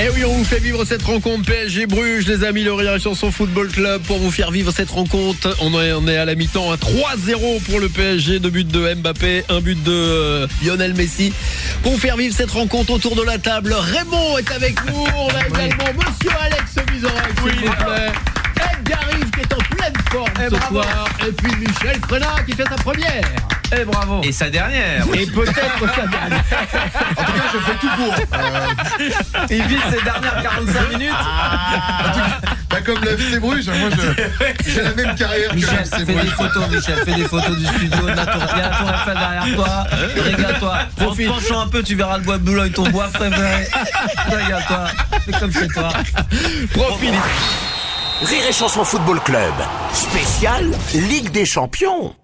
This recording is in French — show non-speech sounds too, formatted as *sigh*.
Eh oui, on vous fait vivre cette rencontre PSG Bruges, les amis, le Rire et Chanson Football Club. Pour vous faire vivre cette rencontre, on est, à la mi-temps, à 3-0 pour le PSG, deux buts de Mbappé, un but de euh, Lionel Messi. Pour vous faire vivre cette rencontre autour de la table, Raymond est avec nous. On a également Monsieur Alex Vizorek, s'il vous plaît. Pleine forme ce soir. Et puis Michel Frenat qui fait sa première. Et bravo. Et sa dernière. Et peut-être sa dernière. *laughs* En tout cas, je fais tout court. Euh, Il vit ses dernières 45 minutes. bah, comme la FC Bruges, moi je- j'ai la même carrière que la Michel, FC fais des Bruges. photos, Michel, fais des photos du studio. Ton- Il y a la tour Eiffel derrière toi. Régale-toi. *laughs* En te Profite. penchant un peu, tu verras le bois de Boulogne, ton bois préféré. *laughs* Régale-toi. Fais comme chez toi. Profite. Rire et Chanson Football Club, spécial Ligue des Champions.